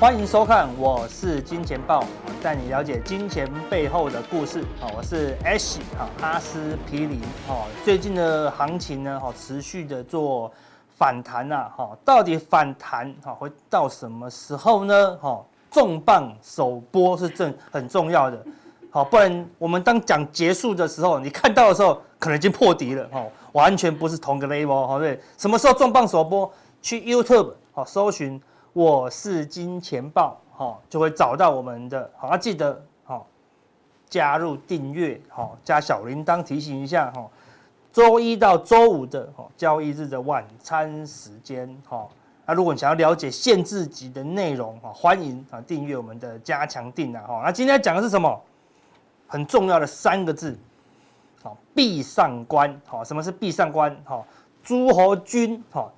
欢迎收看，我是金钱豹，带你了解金钱背后的故事。好，我是 Ash 阿司匹林。好，最近的行情呢，好持续的做反弹呐。好，到底反弹好会到什么时候呢？好，重磅首播是正很重要的。好，不然我们当讲结束的时候，你看到的时候可能已经破底了。哦，完全不是同个 level。好，对，什么时候重磅首播？去 YouTube 好搜寻。我是金钱爆，好，就会找到我们的，好，要记得，好，加入订阅，好，加小铃铛提醒一下，哈，周一到周五的，哈交易日的晚餐时间，哈，那如果你想要了解限制级的内容，哈，欢迎啊订阅我们的加强錠啊，哈，那今天讲的是什么？很重要的三个字，好，壁上观，好，什么是壁上观？好，诸侯军，好。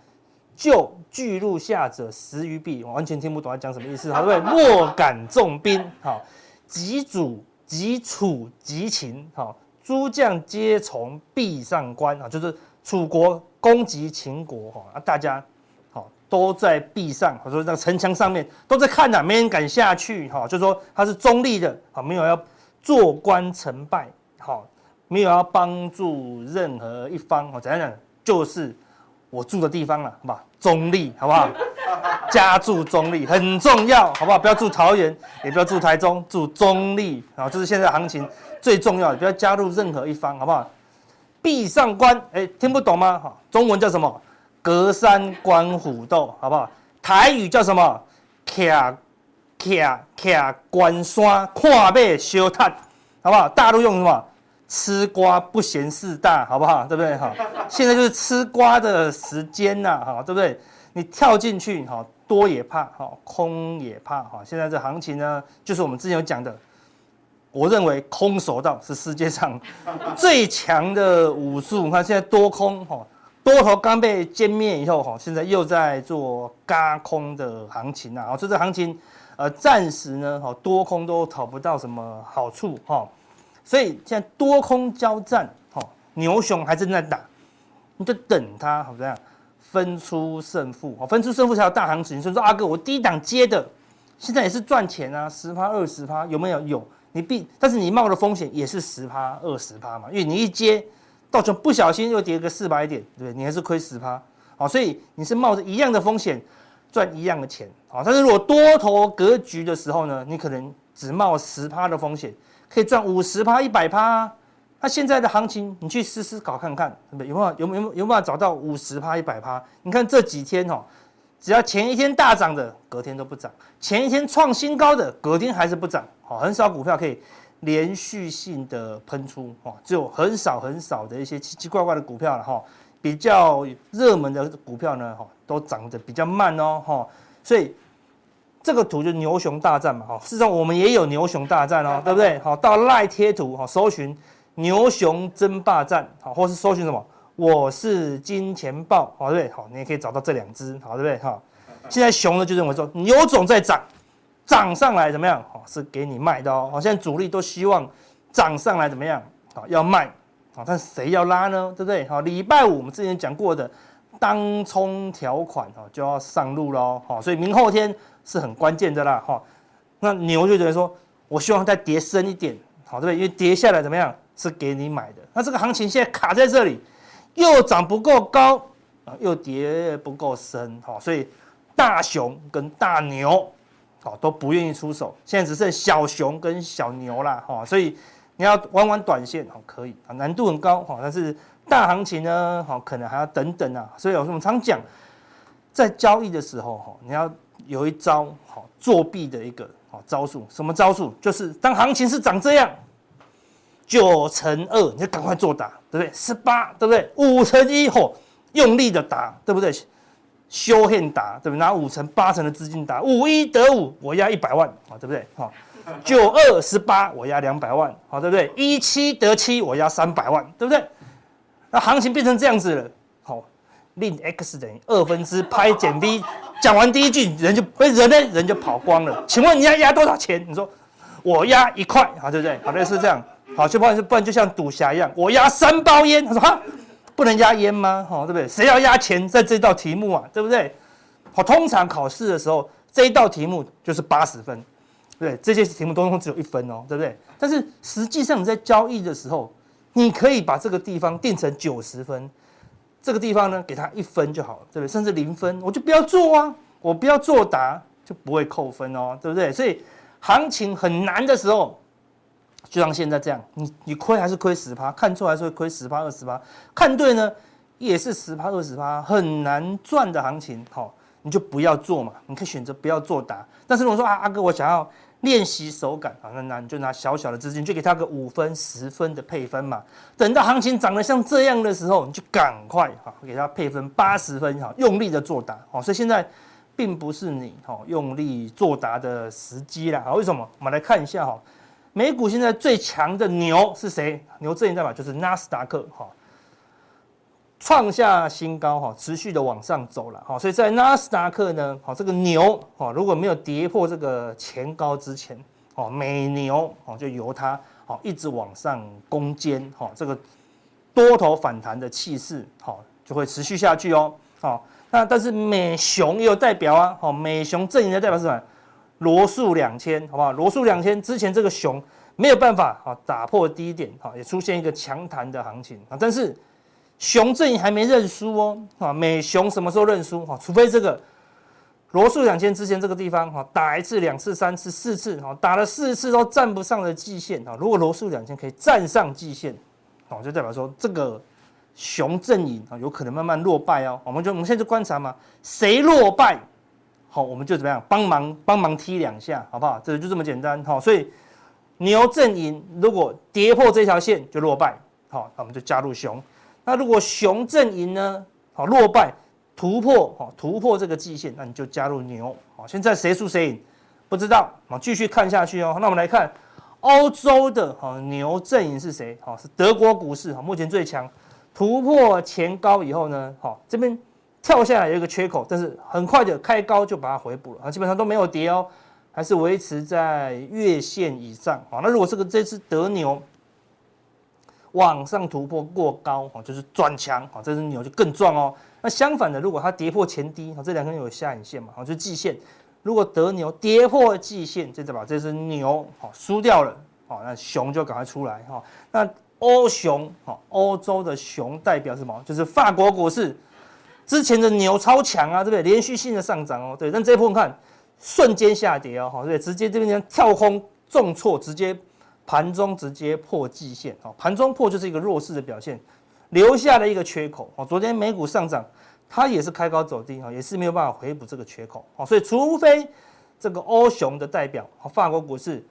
就巨鹿下者十余臂，我完全听不懂他讲什么意思，好对？莫敢重兵，好，击楚击楚击秦，好，诸将皆从壁上观啊，就是楚国攻击秦国，哈啊，大家好都在壁上，或者说那个城墙上面都在看呐，没人敢下去，哈，就说他是中立的，好，没有要坐观成败，好，没有要帮助任何一方，好，怎样讲就是。我住的地方了，好不好？中立，好不好？家住中立很重要，好不好？不要住桃园，也不要住台中，住中立，啊，这是现在行情最重要的，不要加入任何一方，好不好？壁上观，哎，听不懂吗？哈，中文叫什么？隔山观虎斗，好不好？台语叫什么？徛徛徛关山看马烧炭，好不好？大陆用什么？吃瓜不嫌事大，好不好？对不对？哈，现在就是吃瓜的时间呐，哈，对不对？你跳进去，哈，多也怕，哈，空也怕，哈。现在这行情呢，就是我们之前有讲的，我认为空手道是世界上 最强的武术。你看现在多空，哈，多头刚被歼灭以后，哈，现在又在做加空的行情啊，就这行情，呃，暂时呢，哈，多空都讨不到什么好处，哈。所以现在多空交战，哈，牛熊还正在打，你就等它，好这样分出胜负，哦，分出胜负才有大行情。所以说阿哥，我低档接的，现在也是赚钱啊，十趴二十趴有没有？有，你必，但是你冒的风险也是十趴二十趴嘛，因为你一接，到时不小心又跌个四百点，对不对？你还是亏十趴，好，所以你是冒着一样的风险赚一样的钱，好，但是如果多头格局的时候呢，你可能只冒十趴的风险。可以赚五十趴、一百趴，那现在的行情你去试试搞看看，有没有有没有有没有办法找到五十趴、一百趴？你看这几天哦，只要前一天大涨的，隔天都不涨；前一天创新高的，隔天还是不涨。好，很少股票可以连续性的喷出，哈，只有很少很少的一些奇奇怪怪的股票了，哈。比较热门的股票呢，哈，都涨得比较慢哦，哈，所以。这个图就是牛熊大战嘛，哈，事实上我们也有牛熊大战哦，对不对？好，到赖贴图，哈，搜寻牛熊争霸战，好，或是搜寻什么？我是金钱豹，好，对不对？好，你也可以找到这两只，好，对不对？哈，现在熊呢就认为说牛总在涨，涨上来怎么样？好，是给你卖的哦，好，现在主力都希望涨上来怎么样？好，要卖，好，但谁要拉呢？对不对？好，礼拜五我们之前讲过的当冲条款，哈，就要上路喽，好，所以明后天。是很关键的啦，哈，那牛就觉得说，我希望再跌深一点，好，对不对？因为跌下来怎么样，是给你买的。那这个行情现在卡在这里，又涨不够高啊，又跌不够深，好，所以大熊跟大牛，好，都不愿意出手。现在只剩小熊跟小牛啦，哈，所以你要玩玩短线，好，可以啊，难度很高，哈，但是大行情呢，好，可能还要等等啊。所以我们常讲，在交易的时候，哈，你要。有一招好作弊的一个好招数，什么招数？就是当行情是长这样，九乘二，你就赶快做打，对不对？十八，对不对？五乘一，吼，用力的打，对不对？修宪打，对不对？拿五成、八成的资金打，五一得五，我押一百万，好，对不对？好，九二十八，我押两百万，好，对不对？一七得七，我押三百万，对不对？那行情变成这样子了，好，令 x 等于二分之派减 b。讲完第一句，人就被人呢，人就跑光了。请问你要押多少钱？你说我押一块，好对不对？好，类似这样，好，就不然不然就像赌侠一样，我押三包烟。他说哈，不能押烟吗？好，对不对？谁要押钱在这道题目啊？对不对？好，通常考试的时候这一道题目就是八十分，对，这些题目通通只有一分哦，对不对？但是实际上你在交易的时候，你可以把这个地方定成九十分，这个地方呢给他一分就好了，对不对？甚至零分，我就不要做啊，我不要作答就不会扣分哦，对不对？所以行情很难的时候，就像现在这样，你你亏还是亏十趴，看错还是会亏十趴二十趴，看对呢也是十趴二十趴，很难赚的行情，好。你就不要做嘛，你可以选择不要作答。但是如果说啊，阿哥，我想要练习手感啊，那那你就拿小小的资金，就给他个五分、十分的配分嘛。等到行情涨得像这样的时候，你就赶快哈给他配分八十分哈，用力的作答。好，所以现在并不是你哈用力作答的时机啦。好，为什么？我们来看一下哈，美股现在最强的牛是谁？牛证代表就是纳斯达克哈。创下新高哈，持续的往上走了哈，所以在纳斯达克呢，好这个牛哈，如果没有跌破这个前高之前，哦美牛哦就由它哦一直往上攻坚哈，这个多头反弹的气势好就会持续下去哦，好那但是美熊也有代表啊，好美熊阵营的代表是什么？罗素两千好不好？罗素两千之前这个熊没有办法啊打破低点哈，也出现一个强弹的行情啊，但是。熊阵营还没认输哦，啊，美熊什么时候认输？哈，除非这个罗素两千之前这个地方哈打一次、两次、三次、四次，哈打了四次都站不上的季线啊。如果罗素两千可以站上季线，哦，就代表说这个熊阵营啊有可能慢慢落败哦。我们就我们现在就观察嘛，谁落败，好，我们就怎么样帮忙帮忙踢两下，好不好？这就这么简单哈。所以牛阵营如果跌破这条线就落败，好，那我们就加入熊。那如果熊阵营呢？好，落败突破，好突破这个季线，那你就加入牛。好，现在谁输谁赢？不知道。好，继续看下去哦。那我们来看欧洲的好牛阵营是谁？好，是德国股市，好，目前最强，突破前高以后呢，好，这边跳下来有一个缺口，但是很快的开高就把它回补了，啊，基本上都没有跌哦，还是维持在月线以上。好，那如果这个这只德牛。往上突破过高，哦，就是转强，哦，这只牛就更壮哦。那相反的，如果它跌破前低，哦，这两根有下影线嘛，哦，就是季线。如果得牛跌破季线，就代表这只牛，哦，输掉了，哦，那熊就赶快出来，哈。那欧熊，哦，欧洲的熊代表什么？就是法国股市之前的牛超强啊，对不对？连续性的上涨哦，对。但这一波你看，瞬间下跌哦，对，直接这边跳空重挫，直接。盘中直接破季线，哦，盘中破就是一个弱势的表现，留下了一个缺口，哦，昨天美股上涨，它也是开高走低，也是没有办法回补这个缺口，哦，所以除非这个欧熊的代表，法国股市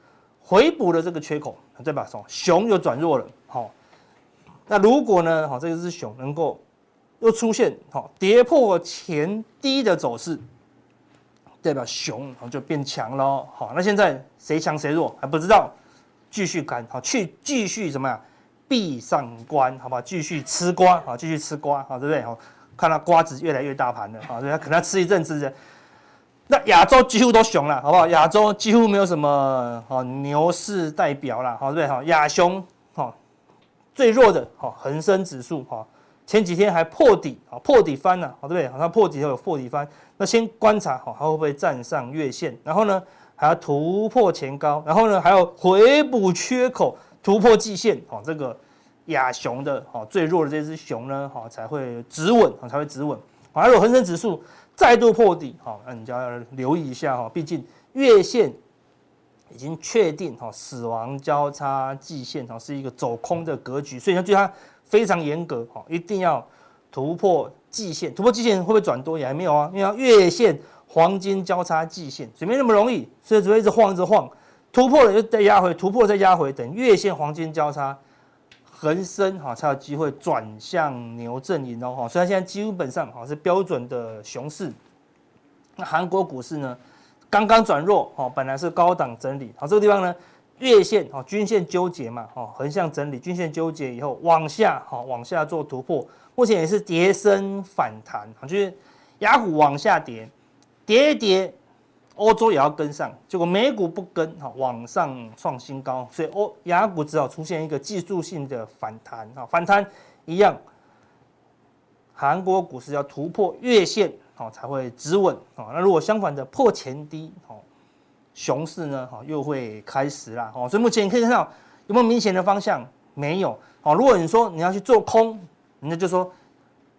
回补了这个缺口，对吧？熊又转弱了，好，那如果呢，好，这个是熊能够又出现好跌破前低的走势，代表熊就变强了，好，那现在谁强谁弱还不知道。继续看好，去继续怎么样？闭上关，好不好？继续吃瓜，好，继续吃瓜，好，对不对？好，看到瓜子越来越大盘了，好，所以他可能要吃一阵子。那亚洲几乎都熊了，好不好？亚洲几乎没有什么好牛市代表了，好，对不对？好，亚熊，好，最弱的，好，恒生指数，好，前几天还破底，好，破底翻了，好，对不对？好，它破底后有破底翻，那先观察，好，它会不会站上月线？然后呢？还要突破前高，然后呢，还要回补缺口，突破季线，好，这个亚熊的，好，最弱的这只熊呢，好，才会止稳，才会止稳。好，如果恒生指数再度破底，好，那你就要留意一下哈，毕竟月线已经确定，哈，死亡交叉季线，哈，是一个走空的格局，所以要对它非常严格，哈，一定要突破季线，突破季线会不会转多也还没有啊，因为月线。黄金交叉季线，所以没那么容易，所以只会一直晃，一直晃，突破了就再压回，突破再压回，等月线黄金交叉，横升哈才有机会转向牛阵营哦哈。虽然现在基本上哈是标准的熊市，那韩国股市呢刚刚转弱哈，本来是高档整理，好这个地方呢月线哈均线纠结嘛哈，横向整理，均线纠结以后往下哈往下做突破，目前也是跌升反弹，就是雅虎往下跌。跌一跌，欧洲也要跟上，结果美股不跟，哈，往上创新高，所以欧亚股只好出现一个技术性的反弹，哈，反弹一样，韩国股市要突破月线，好才会止稳。哦，那如果相反的破前低，哦，熊市呢，哈又会开始啦。哦，所以目前你可以看到有没有明显的方向？没有。哦，如果你说你要去做空，人家就说，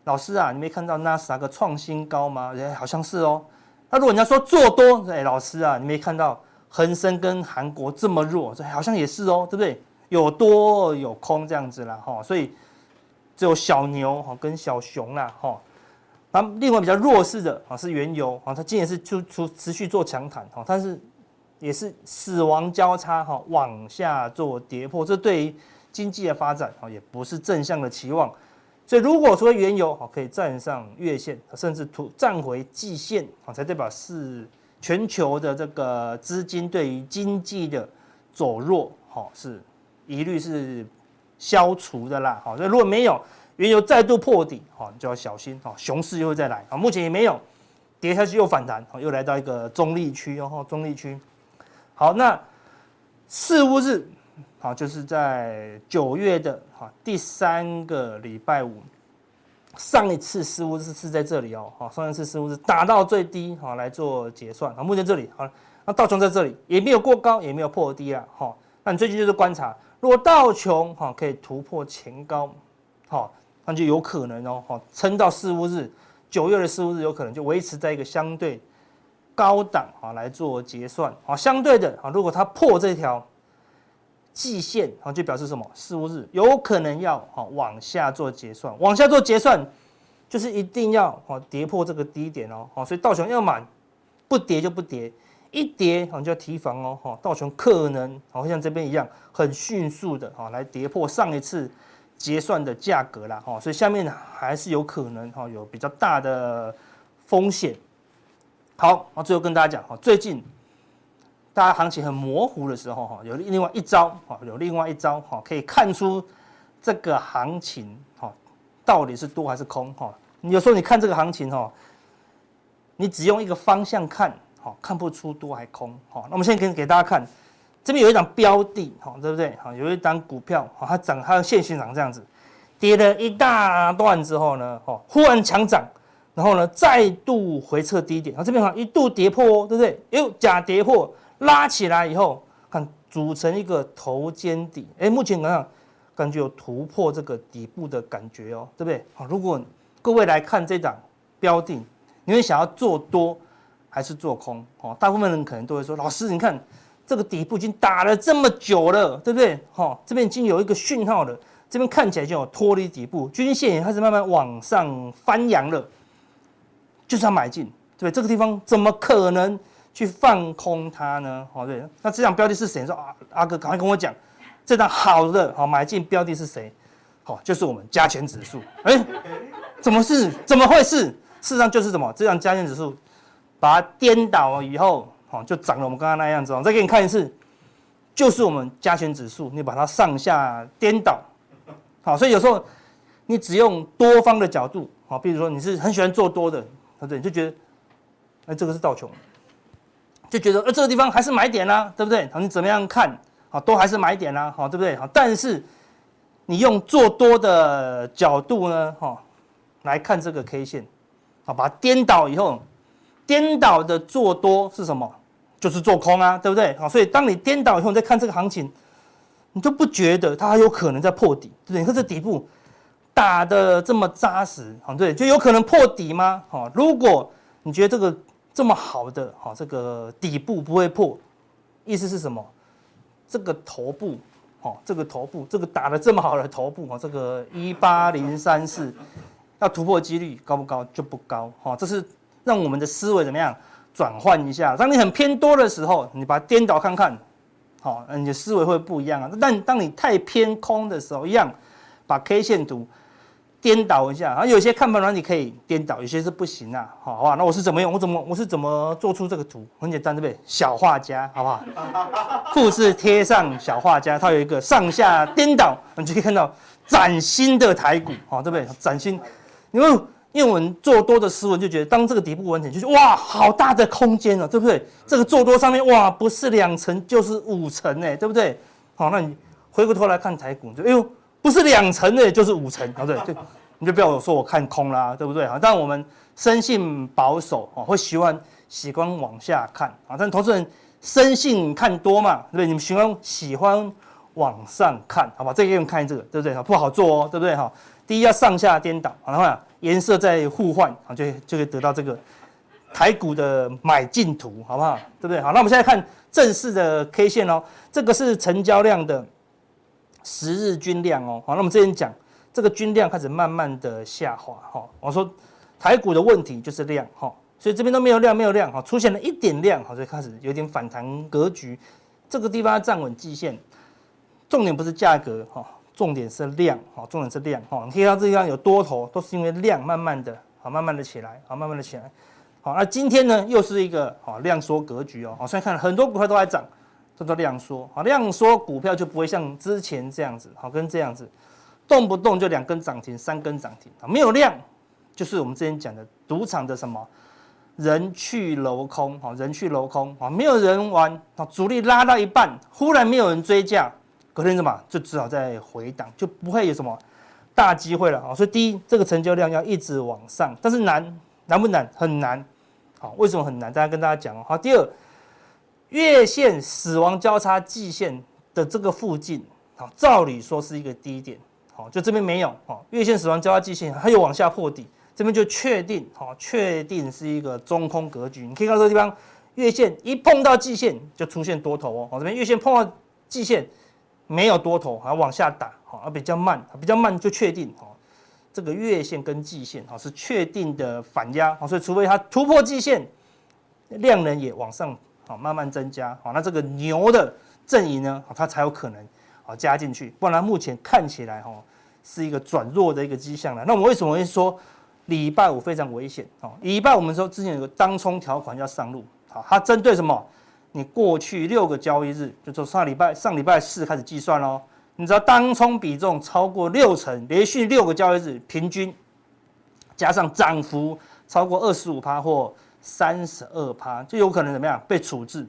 老师啊，你没看到纳斯达克创新高吗？哎，好像是哦。那如果你要说做多，哎，老师啊，你没看到恒生跟韩国这么弱，这好像也是哦，对不对？有多有空这样子啦，哈，所以只有小牛哈跟小熊啦，哈。那另外比较弱势的啊是原油啊，它今年是出出持续做强弹哈，但是也是死亡交叉哈往下做跌破，这对于经济的发展啊，也不是正向的期望，所以如果说原油好可以站上月线，甚至突站回季线好，才代表是全球的这个资金对于经济的走弱好是疑虑是消除的啦，好，所以如果没有原油再度破底哈，就要小心哈，熊市又会再来啊，目前也没有跌下去又反弹，又来到一个中立区哦，中立区，好，那四巫日。好，就是在九月的哈第三个礼拜五，上一次似乎是是在这里哦，好，上一次似乎是打到最低哈来做结算，好，目前这里好，那道琼在这里也没有过高，也没有破低啊，好，那你最近就是观察，如果道琼哈可以突破前高，好，那就有可能哦，好，撑到四巫日，九月的四巫日有可能就维持在一个相对高档啊来做结算，好，相对的啊，如果它破这条。季线啊，就表示什么？四五日有可能要哈往下做结算，往下做结算，就是一定要哈跌破这个低点哦，好，所以道琼要买，不跌就不跌，一跌啊就要提防哦，哈，道琼可能好像这边一样，很迅速的哈来跌破上一次结算的价格啦，哈，所以下面还是有可能哈有比较大的风险。好，那最后跟大家讲哈，最近。大家行情很模糊的时候，哈，有另外一招，哈，有另外一招，哈，可以看出这个行情，哈，到底是多还是空，哈。有时候你看这个行情，哈，你只用一个方向看，哈，看不出多还空，哈。那我们现在给给大家看，这边有一档标的，哈，对不对？哈，有一档股票，哈，它涨，它的线型长这样子，跌了一大段之后呢，哈，忽然强涨，然后呢，再度回撤低点，然后，这边哈一度跌破哦，对不对？又，假跌破。拉起来以后，看组成一个头肩底，哎，目前来讲感觉有突破这个底部的感觉哦，对不对？好，如果各位来看这档标的，你会想要做多还是做空？哦，大部分人可能都会说，老师，你看这个底部已经打了这么久了，对不对？好，这边已经有一个讯号了，这边看起来就有脱离底部，均线也开始慢慢往上翻扬了，就是要买进，对不对？这个地方怎么可能？去放空它呢？好，对，那这档标的是谁？说啊，阿哥赶快跟我讲，这档好的好买进标的是谁？好，就是我们加权指数。哎，怎么是？怎么会是？事实上就是什么？这档加权指数把它颠倒了以后，好，就长了我们刚刚那样子。我再给你看一次，就是我们加权指数，你把它上下颠倒。好，所以有时候你只用多方的角度，好，比如说你是很喜欢做多的，对不对？你就觉得，哎，这个是道琼。就觉得呃这个地方还是买点啦、啊，对不对？好，你怎么样看？好，都还是买点啦、啊，好，对不对？好，但是你用做多的角度呢，哈，来看这个 K 线，好，把它颠倒以后，颠倒的做多是什么？就是做空啊，对不对？好，所以当你颠倒以后，你再看这个行情，你就不觉得它还有可能在破底，对不对？你看这底部打得这么扎实，好，对，就有可能破底吗？好，如果你觉得这个。这么好的哈，这个底部不会破，意思是什么？这个头部，哈，这个头部，这个打得这么好的头部，哈，这个一八零三四要突破几率高不高？就不高，哈，这是让我们的思维怎么样转换一下？当你很偏多的时候，你把它颠倒看看，好，你的思维会不一样啊。但当你太偏空的时候，一样把 K 线图。颠倒一下啊，有些看盘软体可以颠倒，有些是不行啊。好，好，那我是怎么用？我怎么我是怎么做出这个图？很简单，对不对？小画家，好不好？复制贴上小画家，它有一个上下颠倒，你就可以看到崭新的台股，好，对不对？崭新，因为因为我们做多的思维就觉得，当这个底部完成，就是哇，好大的空间了，对不对？这个做多上面哇，不是两层就是五层哎，对不对？好，那你回过头来看台股，就哎呦。不是两层的，就是五层，好 对，就，你就不要说我看空啦，对不对？但我们生性保守哦，会喜欢喜欢往下看啊。但投资人生性看多嘛，对不对？你们喜欢喜欢往上看，好吧？这个用看这个，对不对？不好做哦，对不对？哈，第一要上下颠倒，然后颜色再互换，啊，就就可以得到这个台股的买进图，好不好？对不对？好，那我们现在看正式的 K 线哦，这个是成交量的十日均量哦。好，那我们之前讲这个均量开始慢慢的下滑，哈，我说台股的问题就是量，哈，所以这边都没有量，没有量，哈，出现了一点量，好，所以开始有点反弹格局，这个地方要站稳季线，重点不是价格，哈。重点是量，哈，重点是量，哈，你可以看到这地方有多头，都是因为量慢慢的，好，慢慢的起来，好，慢慢的起来，好，那今天呢，又是一个好量缩格局哦，好，所以看很多股票都在涨，叫做量缩，好，量缩股票就不会像之前这样子，好，跟这样子，动不动就两根涨停，三根涨停，啊，没有量，就是我们之前讲的赌场的什么人去楼空，好，人去楼空，好，没有人玩，好，主力拉到一半，忽然没有人追价。隔天什么就只好再回档，就不会有什么大机会了啊！所以第一，这个成交量要一直往上，但是难难不难？很难。好，为什么很难？大家跟大家讲哦。好，第二，月线死亡交叉季线的这个附近，好，照理说是一个低点，好，就这边没有，好，月线死亡交叉季线它又往下破底，这边就确定，好，确定是一个中空格局。你可以看到这个地方，月线一碰到季线就出现多头哦，好，这边月线碰到季线。没有多头，还往下打，好，比较慢，比较慢就确定，好，这个月线跟季线，是确定的反压，好所以除非它突破季线，量能也往上，好，慢慢增加，好，那这个牛的阵营呢，它才有可能，好，加进去，不然目前看起来，哈，是一个转弱的一个迹象了。那我们为什么会说礼拜五非常危险？哦，礼拜我们说之前有个当冲条款要上路，好，它针对什么？你过去六个交易日，就从上礼拜上礼拜四开始计算喽。你知道当冲比重超过六成，连续六个交易日平均加上涨幅超过二十五趴或三十二趴，就有可能怎么样被处置？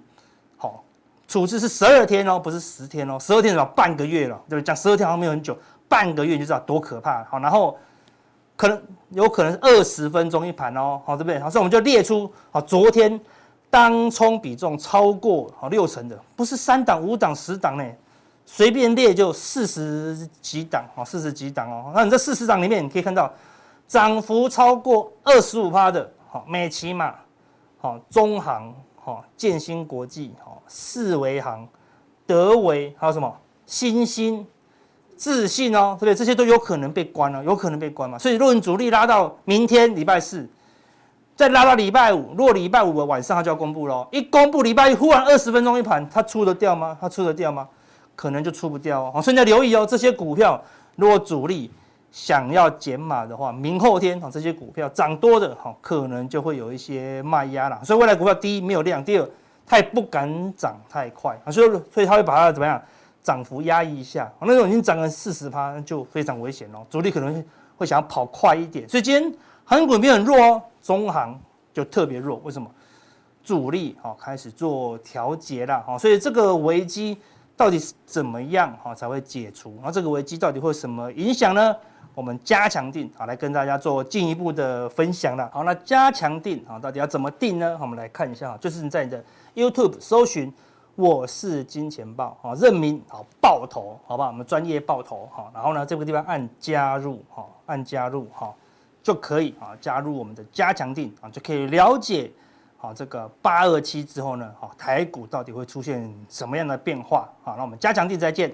好，处置是十二天哦，不是十天哦，十二天是吧？半个月了，对不对？讲十二天好像没有很久，半个月你就知道多可怕。好，然后可能有可能是二十分钟一盘哦，好，对不对？好，所以我们就列出好昨天。当冲比重超过好六成的，不是三档、五档、十档呢，随便列就四十几档哦，四十几档哦。那你这四十档里面，你可以看到涨幅超过二十五趴的，好美琪玛，好中航，好建新国际，好四维航，德维，还有什么新兴、自信哦，对不对？这些都有可能被关了，有可能被关嘛。所以，若你主力拉到明天礼拜四。再拉到礼拜五，如果礼拜五的晚上他就要公布喽。一公布礼拜一忽然二十分钟一盘，他出得掉吗？他出得掉吗？可能就出不掉哦。所以你要留意哦，这些股票如果主力想要减码的话，明后天啊这些股票涨多的哈，可能就会有一些卖压啦。所以未来股票第一没有量，第二它也不敢涨太快啊，所以所以他会把它怎么样涨幅压抑一下。那种已经涨了四十趴，就非常危险哦。主力可能会想要跑快一点，所以今天航股没有很弱哦。中航就特别弱，为什么？主力好开始做调节了，好，所以这个危机到底是怎么样哈才会解除？那这个危机到底会什么影响呢？我们加强錠好来跟大家做进一步的分享了。好，那加强錠好到底要怎么定呢？我们来看一下，就是你在你的 YouTube 搜寻“我是金钱豹啊，认明好爆头，好吧？我们专业爆头哈，然后呢这个地方按加入哈，按加入哈。就可以啊，加入我们的加强錠啊，就可以了解好这个八二七之后呢，好台股到底会出现什么样的变化？好，那我们加强錠再见。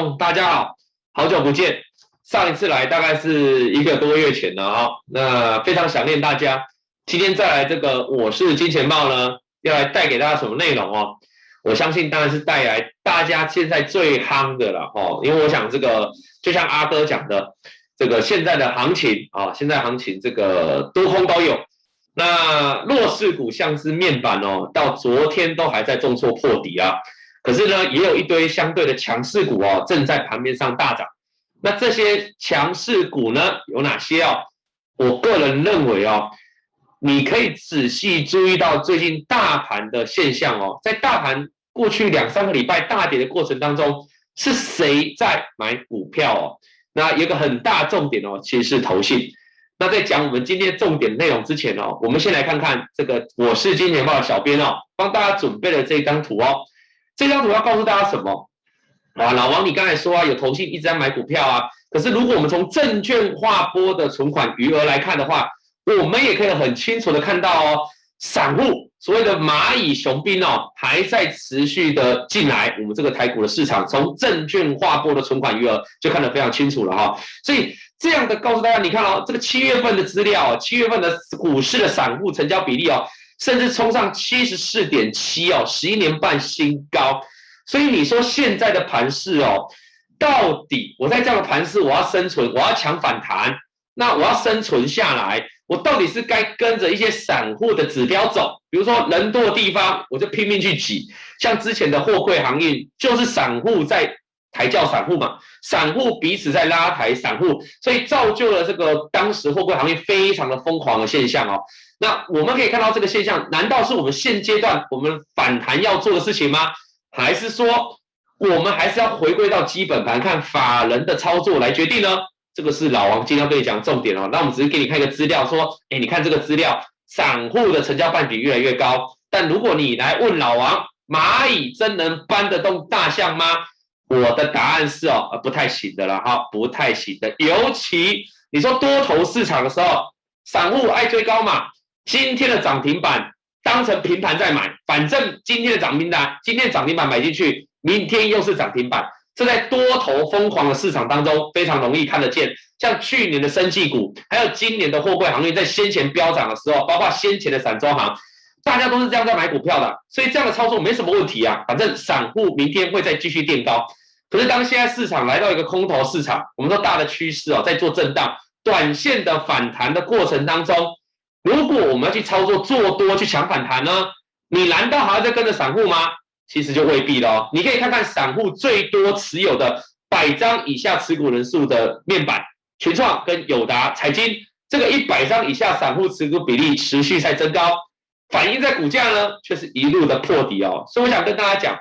大家好，好久不见，上一次来大概是一个多月前了哈，那非常想念大家。今天再来这个我是金钱豹呢，要来带给大家什么内容哦？我相信当然是带来大家现在最夯的了哦，因为我想这个就像阿哥讲的，这个现在的行情啊，现在行情这个多空都有。那弱势股像是面板哦，到昨天都还在重挫破底啊。可是呢，也有一堆相对的强势股哦，正在盘面上大涨。那这些强势股呢，有哪些哦？我个人认为哦，你可以仔细注意到最近大盘的现象哦，在大盘过去两三个礼拜大跌的过程当中，是谁在买股票哦？那有个很大重点哦，其实是投信。那在讲我们今天重点内容之前哦，我们先来看看这个我是金钱豹的小编哦，帮大家准备了这张图哦。这张图要告诉大家什么？啊，老王，你刚才说啊，有投信一直在买股票啊。可是如果我们从证券划拨的存款余额来看的话，我们也可以很清楚的看到哦，散户所谓的蚂蚁雄兵哦，还在持续的进来我们这个台股的市场。从证券划拨的存款余额就看得非常清楚了哈。所以。这样的告诉大家，你看哦，这个七月份的资料，七月份的股市的散户成交比例哦，甚至冲上七十四点七哦，十一年半新高。所以你说现在的盘势哦，到底我在这样的盘势，我要生存，我要抢反弹，那我要生存下来，我到底是该跟着一些散户的指标走？比如说人多的地方，我就拼命去挤，像之前的货柜航运，就是散户在。抬轿散户嘛，散户彼此在拉抬散户，所以造就了这个当时货柜行业非常的疯狂的现象哦。那我们可以看到这个现象，难道是我们现阶段我们反弹要做的事情吗？还是说我们还是要回归到基本盘，看法人的操作来决定呢？这个是老王今天要跟你讲重点哦。那我们只是给你看一个资料，说，哎，你看这个资料，散户的成交占比越来越高，但如果你来问老王，蚂蚁真能搬得动大象吗？我的答案是哦，呃，不太行的了哈，不太行的。尤其你说多头市场的时候，散户爱追高嘛，今天的涨停板当成平盘在买，反正今天的涨停板，今天涨停板买进去，明天又是涨停板。这在多头疯狂的市场当中非常容易看得见。像去年的生技股，还有今年的货柜行业，在先前飙涨的时候，包括先前的散装行，大家都是这样在买股票的，所以这样的操作没什么问题啊。反正散户明天会再继续垫高。可是，当现在市场来到一个空头市场，我们说大的趋势哦，在做震荡、短线的反弹的过程当中，如果我们要去操作做多去抢反弹呢，你难道还要再跟着散户吗？其实就未必了。你可以看看散户最多持有的百张以下持股人数的面板，群创跟友达、彩晶，这个一百张以下散户持股比例持续在增高，反映在股价呢，却是一路的破底哦。所以我想跟大家讲。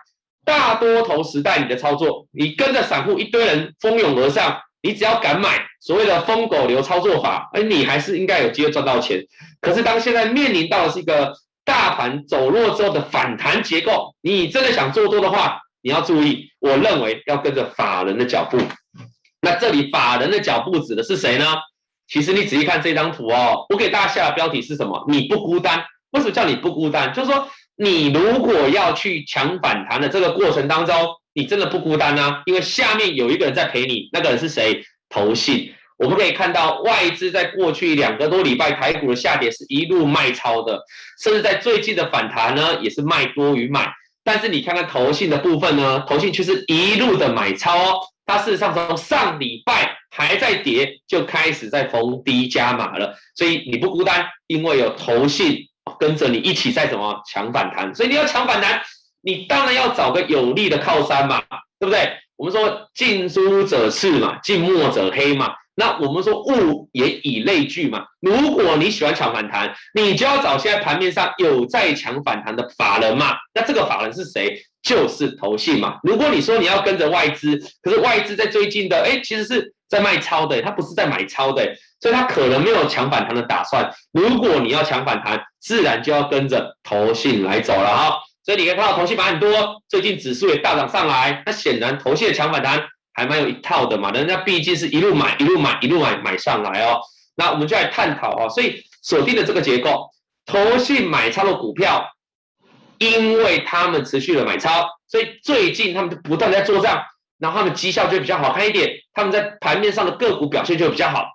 大多头时代，你的操作，你跟着散户一堆人蜂拥而上，你只要敢买所谓的疯狗流操作法，哎，你还是应该有机会赚到钱。可是当现在面临到的是一个大盘走弱之后的反弹结构，你真的想做多的话，你要注意，我认为要跟着法人的脚步。那这里法人的脚步指的是谁呢？其实你仔细看这张图哦，我给大家下的标题是什么？你不孤单。为什么叫你不孤单？就是说。你如果要去抢反弹的这个过程当中，你真的不孤单啊，因为下面有一个人在陪你，那个人是谁？投信。我们可以看到外资在过去两个多礼拜台股的下跌是一路卖超的，甚至在最近的反弹呢也是卖多于买。但是你看看投信的部分呢，投信却是一路的买超哦。它事实上从上礼拜还在跌，就开始在逢低加码了。所以你不孤单，因为有投信。跟着你一起在怎么抢反弹，所以你要抢反弹，你当然要找个有力的靠山嘛，对不对？我们说近朱者赤嘛，近墨者黑嘛。那我们说物也以类聚嘛。如果你喜欢抢反弹，你就要找现在盘面上有在抢反弹的法人嘛。那这个法人是谁？就是投信嘛。如果你说你要跟着外资，可是外资在最近的，哎，其实是在卖超的，它不是在买超的，所以它可能没有抢反弹的打算。如果你要抢反弹，自然就要跟着投信来走了哈。所以你可以看到投信买很多，最近指数也大涨上来，那显然投信的抢反弹。还蛮有一套的嘛，人家毕竟是一路买一路买一路买买上来哦。那我们就来探讨哦。所以锁定的这个结构，投信买超的股票，因为他们持续的买超，所以最近他们就不断在做账，然后他们绩效就比较好看一点，他们在盘面上的个股表现就比较好。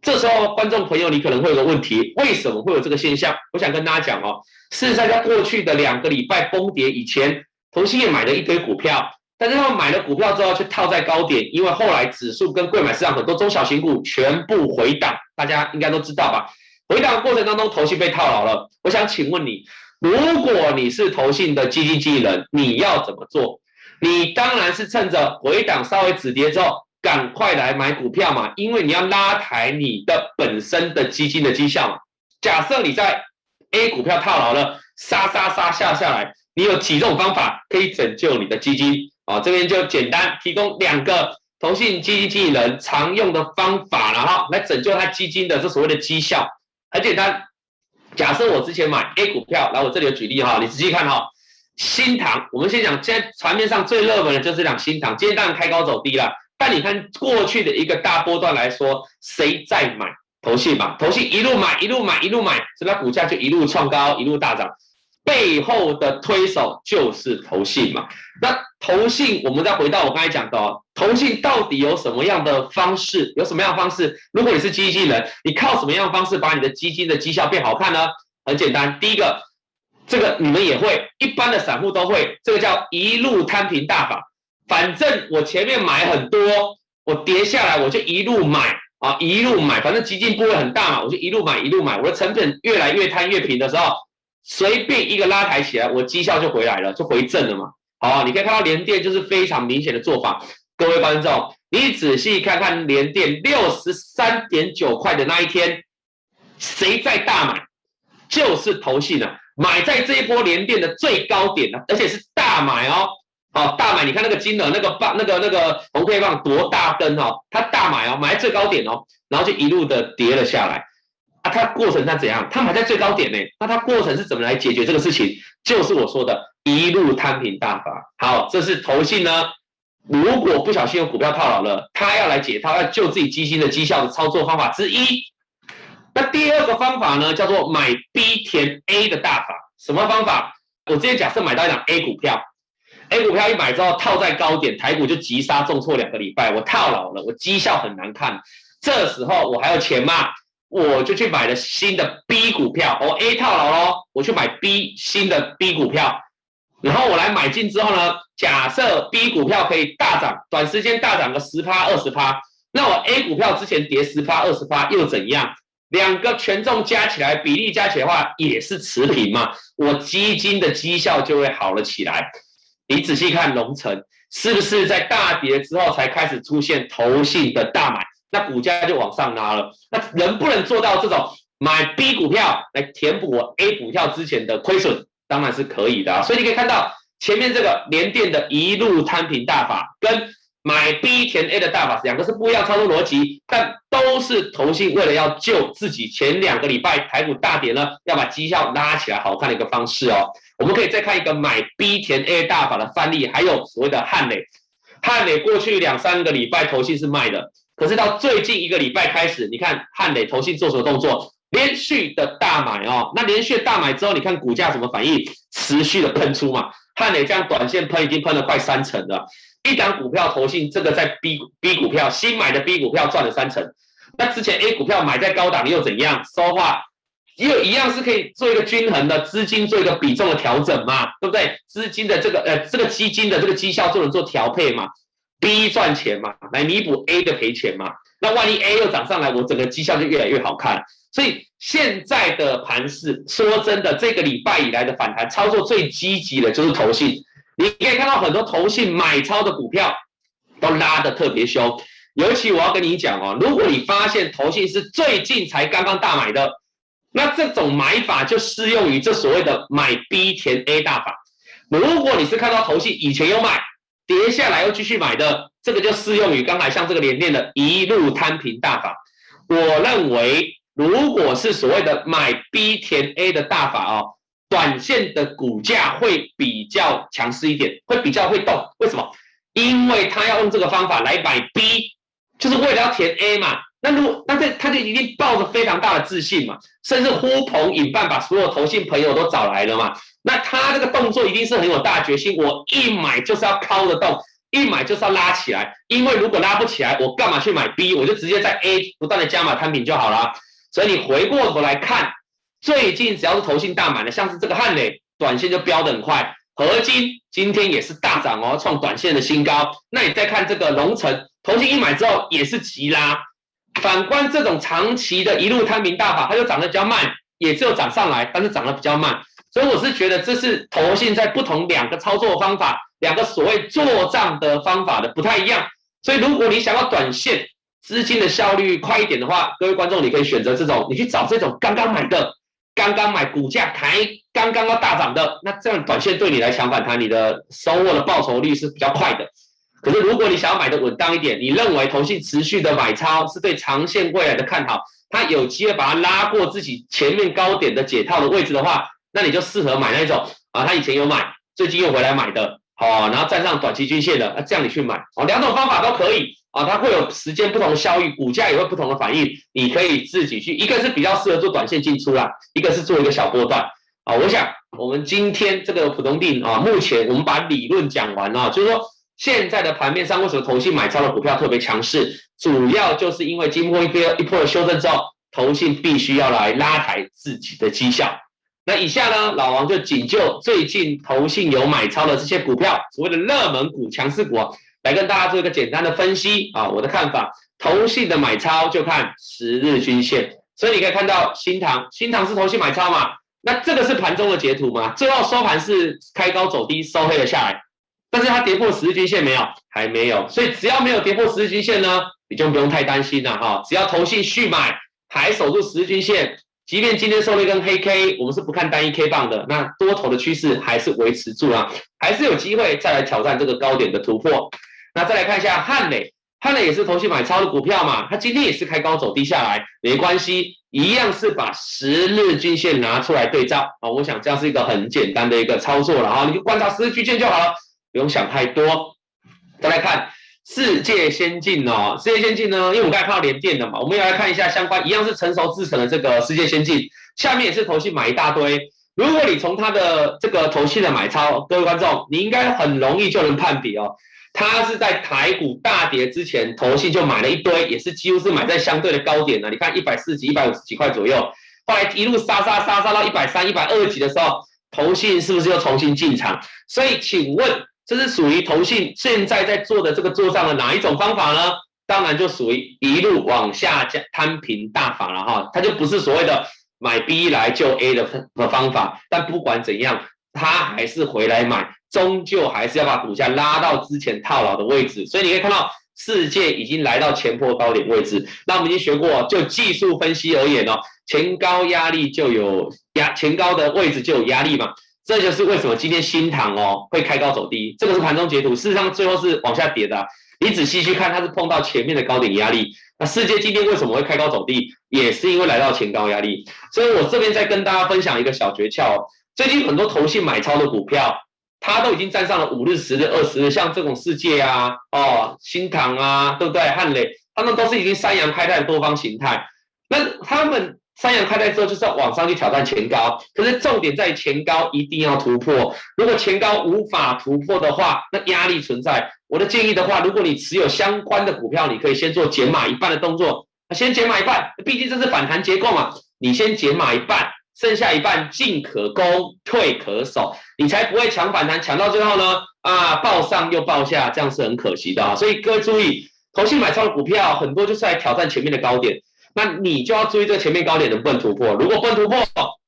这时候观众朋友，你可能会有个问题，为什么会有这个现象？我想跟大家讲哦，事实上在过去的两个礼拜崩跌以前，投信也买了一堆股票。但是他们买了股票之后却套在高点，因为后来指数跟柜买市场很多中小型股全部回档，大家应该都知道吧？回档的过程当中，投信被套牢了。我想请问你，如果你是投信的基金经理人，你要怎么做？你当然是趁着回档稍微止跌之后，赶快来买股票嘛，因为你要拉抬你的本身的基金的绩效嘛。假设你在 A 股票套牢了，杀杀杀下下来，你有几种方法可以拯救你的基金？啊，这边就简单提供两个投信基金经理人常用的方法了哈，来拯救他基金的这所谓的绩效，很简单。假设我之前买 A 股票，来我这里有举例哈，你仔细看哈，新塘，我们先讲，现在船面上最热门的就是讲新塘，今天当然开高走低了，但你看过去的一个大波段来说，谁在买？投信嘛，投信一路买一路买一路买，所以它股价就一路创高，一路大涨。背后的推手就是投信嘛。那投信，我们再回到我刚才讲的，同性到底有什么样的方式？有什么样的方式？如果你是基金人，你靠什么样的方式把你的基金的绩效变好看呢？很简单，第一个，这个你们也会，一般的散户都会，这个叫一路摊平大法。反正我前面买很多，我跌下来我就一路买啊，一路买，反正基金不会很大嘛，我就一路买一路买，我的成本越来越摊越平的时候。随便一个拉抬起来，我绩效就回来了，就回正了嘛。好，你可以看到联电就是非常明显的做法。各位观众，你仔细看看连电六十三点九块的那一天，谁在大买？就是投信啊，买在这一波连电的最高点啊，而且是大买哦。好，大买，你看那个金额，那个棒，那个那个红 K 棒多大根哦，它大买哦，买在最高点哦，然后就一路的跌了下来。啊，它过程它怎样？它买在最高点呢？那它过程是怎么来解决这个事情？就是我说的一路摊平大法。好，这是投信呢。如果不小心有股票套牢了，他要来解套，要救自己基金的绩效的操作方法之一。那第二个方法呢，叫做买 B 填 A 的大法。什么方法？我之前假设买到一档 A 股票，A 股票一买之后套在高点，台股就急杀重挫两个礼拜，我套牢了，我绩效很难看。这时候我还有钱吗？我就去买了新的 B 股票，我 A 套牢喽，我去买 B 新的 B 股票，然后我来买进之后呢，假设 B 股票可以大涨，短时间大涨个十趴二十趴，那我 A 股票之前跌十趴二十趴又怎样？两个权重加起来，比例加起来的话也是持平嘛，我基金的绩效就会好了起来。你仔细看龙城，是不是在大跌之后才开始出现投信的大买？那股价就往上拉了，那能不能做到这种买 B 股票来填补我 A 股票之前的亏损？当然是可以的啊。所以你可以看到前面这个连电的一路摊平大法，跟买 B 填 A 的大法，两个是不一样操作逻辑，但都是投信为了要救自己前两个礼拜台股大跌呢，要把绩效拉起来好看的一个方式哦。我们可以再看一个买 B 填 A 大法的范例，还有所谓的汉磊，汉磊过去两三个礼拜投信是卖的。可是到最近一个礼拜开始，你看汉磊投信做什么动作？连续的大买哦，那连续的大买之后，你看股价什么反应？持续的喷出嘛。汉磊这样短线喷已经喷了快三成了，一档股票投信这个在 B B 股票新买的 B 股票赚了三成，那之前 A 股票买在高档又怎样？说话又一样是可以做一个均衡的资金做一个比重的调整嘛，对不对？资金的这个呃这个基金的这个绩效就能做调配嘛。B 赚钱嘛，来弥补 A 的赔钱嘛。那万一 A 又涨上来，我整个绩效就越来越好看。所以现在的盘势，说真的，这个礼拜以来的反弹操作最积极的就是投信。你可以看到很多投信买超的股票都拉得特别凶。尤其我要跟你讲哦，如果你发现投信是最近才刚刚大买的，那这种买法就适用于这所谓的买 B 填 A 大法。如果你是看到投信以前有买，跌下来又继续买的，这个就适用于刚才像这个联电的一路摊平大法。我认为，如果是所谓的买 B 填 A 的大法哦，短线的股价会比较强势一点，会比较会动。为什么？因为他要用这个方法来买 B，就是为了要填 A 嘛。那如果，那这他就一定抱着非常大的自信嘛，甚至呼朋引伴，把所有投信朋友都找来了嘛。那他这个动作一定是很有大决心，我一买就是要敲得动，一买就是要拉起来。因为如果拉不起来，我干嘛去买 B？我就直接在 A 不断的加码摊平就好了。所以你回过头来看，最近只要是投信大买的，像是这个汉磊，短线就飙得很快。合金今天也是大涨哦，创短线的新高。那你再看这个龙城，投信一买之后也是急拉。反观这种长期的一路摊平大法，它就涨得比较慢，也只有涨上来，但是涨得比较慢。所以我是觉得这是投信在不同两个操作方法，两个所谓做账的方法的不太一样。所以如果你想要短线资金的效率快一点的话，各位观众你可以选择这种，你去找这种刚刚买的，刚刚买股价还刚刚要大涨的，那这样短线对你来抢反弹，你的收获的报酬率是比较快的。可是如果你想要买的稳当一点，你认为投信持续的买超是对长线未来的看好，它有机会把它拉过自己前面高点的解套的位置的话，那你就适合买那种啊，他以前有买，最近又回来买的，好，然后站上短期均线的，啊，这样你去买，哦，两种方法都可以啊，它会有时间不同的效益，股价也会不同的反应，你可以自己去，一个是比较适合做短线进出啦，一个是做一个小波段，啊，我想我们今天这个普通定啊，目前我们把理论讲完了，就是说现在的盘面上为什么投信买超的股票特别强势，主要就是因为经过一波一波的修正之后，投信必须要来拉抬自己的绩效。那以下呢，老王就仅就最近投信有买超的这些股票，所谓的热门股、强势股啊，来跟大家做一个简单的分析啊。我的看法，投信的买超就看十日均线，所以你可以看到新塘，新塘是投信买超嘛？那这个是盘中的截图嘛？最后收盘是开高走低，收黑了下来，但是它跌破十日均线没有？还没有，所以只要没有跌破十日均线呢，你就不用太担心了哈。只要投信续买，还守住十日均线。即便今天收了一根黑 K，我们是不看单一 K 棒的，那多头的趋势还是维持住了，还是有机会再来挑战这个高点的突破。那再来看一下汉磊，汉磊也是投信买超的股票嘛，它今天也是开高走低下来，没关系，一样是把十日均线拿出来对照啊，我想这样是一个很简单的一个操作了哈，你就观察十日均线就好了，不用想太多。再来看。世界先进哦，世界先进呢，因为我们刚才看到联电的嘛，我们要来看一下相关，一样是成熟制成的这个世界先进，下面也是投信买一大堆。如果你从它的这个投信的买超，各位观众，你应该很容易就能判别哦，它是在台股大跌之前，投信就买了一堆，也是几乎是买在相对的高点呢。你看一百四十几、一百五十几块左右，后来一路杀杀杀杀到一百三、一百二几的时候，投信是不是又重新进场？所以请问。这是属于投信现在在做的这个做账的哪一种方法呢？当然就属于一路往下降摊平大法了哈，它就不是所谓的买 B 来救 A 的方法。但不管怎样，他还是回来买，终究还是要把股价拉到之前套牢的位置。所以你可以看到，世界已经来到前波高点位置。那我们已经学过，就技术分析而言哦，前高压力就有压，前高的位置就有压力嘛。这就是为什么今天新塘哦会开高走低，这个是盘中截图，事实上最后是往下跌的。你仔细去看，它是碰到前面的高点压力。那世界今天为什么会开高走低，也是因为来到前高压力。所以我这边再跟大家分享一个小诀窍，最近很多投信买超的股票，它都已经站上了五日、十日、二十日，像这种世界啊、哦新唐啊，对不对？汉磊，他们都是已经三阳开泰的多方形态，那他们。三阳开泰之后就是要往上去挑战前高，可是重点在前高一定要突破。如果前高无法突破的话，那压力存在。我的建议的话，如果你持有相关的股票，你可以先做减码一半的动作，先减码一半，毕竟这是反弹结构嘛。你先减码一半，剩下一半进可攻，退可守，你才不会抢反弹，抢到最后呢，啊，爆上又爆下，这样是很可惜的啊。所以各位注意，投信买超的股票很多就是来挑战前面的高点。那你就要注意这前面高点能不能突破，如果不能突破，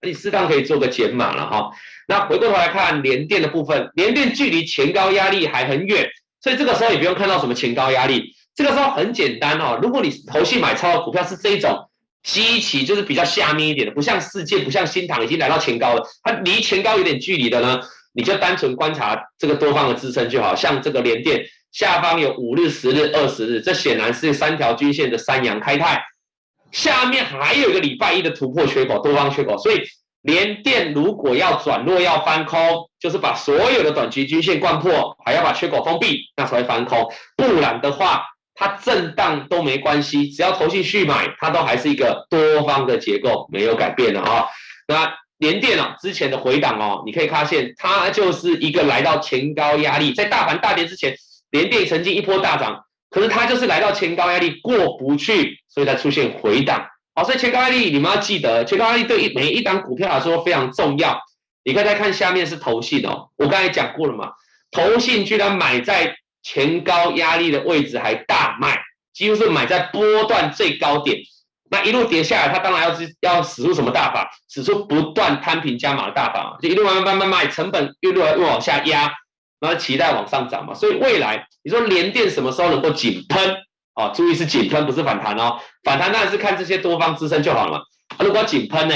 你适当可以做个减码了哈。那回过头来看连电的部分，连电距离前高压力还很远，所以这个时候也不用看到什么前高压力，这个时候很简单哦。如果你投信买超的股票是这一种基期，就是比较下面一点的，不像世界，不像新塘已经来到前高了，它离前高有点距离的呢，你就单纯观察这个多方的支撑就好，像这个联电下方有五日、十日、二十日，这显然是三条均线的三阳开泰。下面还有一个礼拜一的突破缺口，多方缺口，所以联电如果要转弱要翻空，就是把所有的短期均线灌破，还要把缺口封闭，那才会翻空。不然的话，它震荡都没关系，只要投信续买，它都还是一个多方的结构，没有改变的啊。那联电啊，之前的回档哦，你可以发现它就是一个来到前高压力，在大盘大跌之前，联电曾经一波大涨。可是它就是来到前高压力过不去，所以才出现回档。好，所以前高压力你们要记得，前高压力对于每一档股票来说非常重要。你可以再看下面是投信哦，我刚才讲过了嘛，投信居然买在前高压力的位置还大卖，几乎是买在波段最高点，那一路跌下来，它当然要是要使出什么大法，使出不断摊平加码的大法，就一路慢慢慢慢卖，成本越来越往下压，然后期待往上涨嘛，所以未来你说连电什么时候能够井喷？哦，注意是井喷，不是反弹哦。反弹当然是看这些多方支撑就好了嘛。如果井喷呢，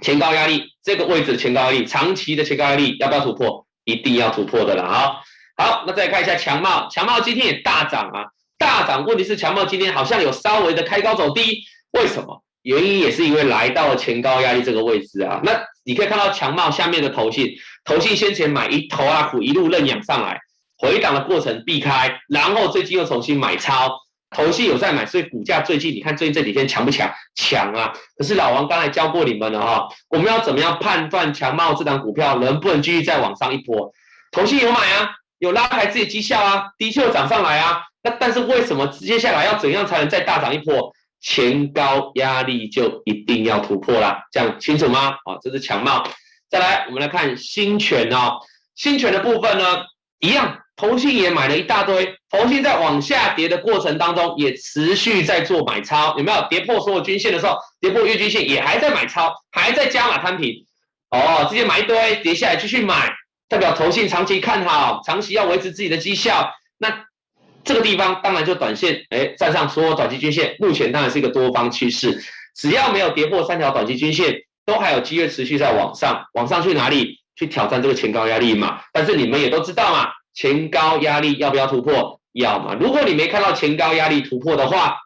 前高压力这个位置前高压力，长期的前高压力要不要突破？一定要突破的了啊。好，那再看一下强茂，强茂今天也大涨啊，大涨。问题是强茂今天好像有稍微的开高走低，为什么？原因也是因为来到了前高压力这个位置啊。那你可以看到强茂下面的投信，投信先前买一头啊股一路认养上来。回档的过程避开，然后最近又重新买超，投信有在买，所以股价最近你看最近这几天强不强？强啊！可是老王刚才教过你们了哈，我们要怎么样判断强茂这档股票能不能继续再往上一波？投信有买啊，有拉抬自己绩效啊，的确涨上来啊。那但是为什么接下来要怎样才能再大涨一波？前高压力就一定要突破了，这样清楚吗？啊，这是强貌。再来，我们来看新权哦，新权的部分呢，一样。投信也买了一大堆，投信在往下跌的过程当中也持续在做买超，有没有跌破所有均线的时候，跌破月均线也还在买超，还在加码摊平，哦，直接买一堆，跌下来继续买，代表投信长期看好，长期要维持自己的绩效，那这个地方当然就短线，哎，站上所有短期均线，目前当然是一个多方趋势，只要没有跌破三条短期均线，都还有机会持续在往上，往上去哪里？去挑战这个前高压力嘛，但是你们也都知道嘛。前高压力要不要突破？要嘛。如果你没看到前高压力突破的话，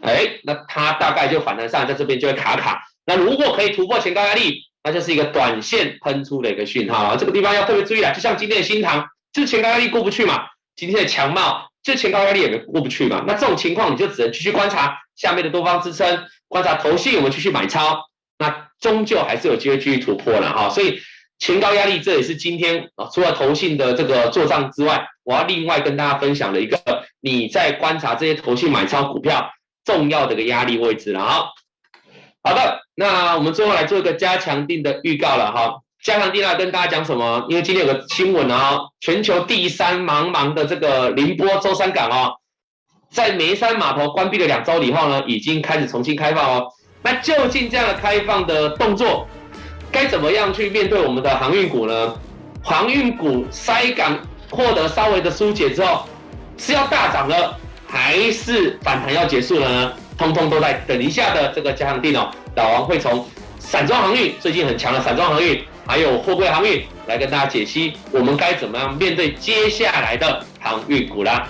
哎，那它大概就反弹上，在这边就会卡卡。那如果可以突破前高压力，那就是一个短线喷出的一个讯号啊。这个地方要特别注意啊。就像今天的新塘，就前高压力过不去嘛。今天的强茂，就前高压力也过不去嘛。那这种情况，你就只能继续观察下面的多方支撑，观察投信有没有继续买超，那终究还是有机会继续突破了哈。所以。前高压力，这也是今天啊，除了投信的这个做账之外，我要另外跟大家分享的一个，你在观察这些投信买超股票重要的一个压力位置了哈。好的，那我们最后来做一个加强定的预告了哈。加强定要跟大家讲什么？因为今天有个新闻啊，全球第三茫茫的这个宁波舟山港哦，在梅山码头关闭了两周以后呢，已经开始重新开放哦。那究竟这样的开放的动作，该怎么样去面对我们的航运股呢？航运股塞港获得稍微的疏解之后，是要大涨了，还是反弹要结束了呢？通通都在等一下的这个加强錠哦。老王会从散装航运最近很强的散装航运，还有货柜航运来跟大家解析，我们该怎么样面对接下来的航运股啦。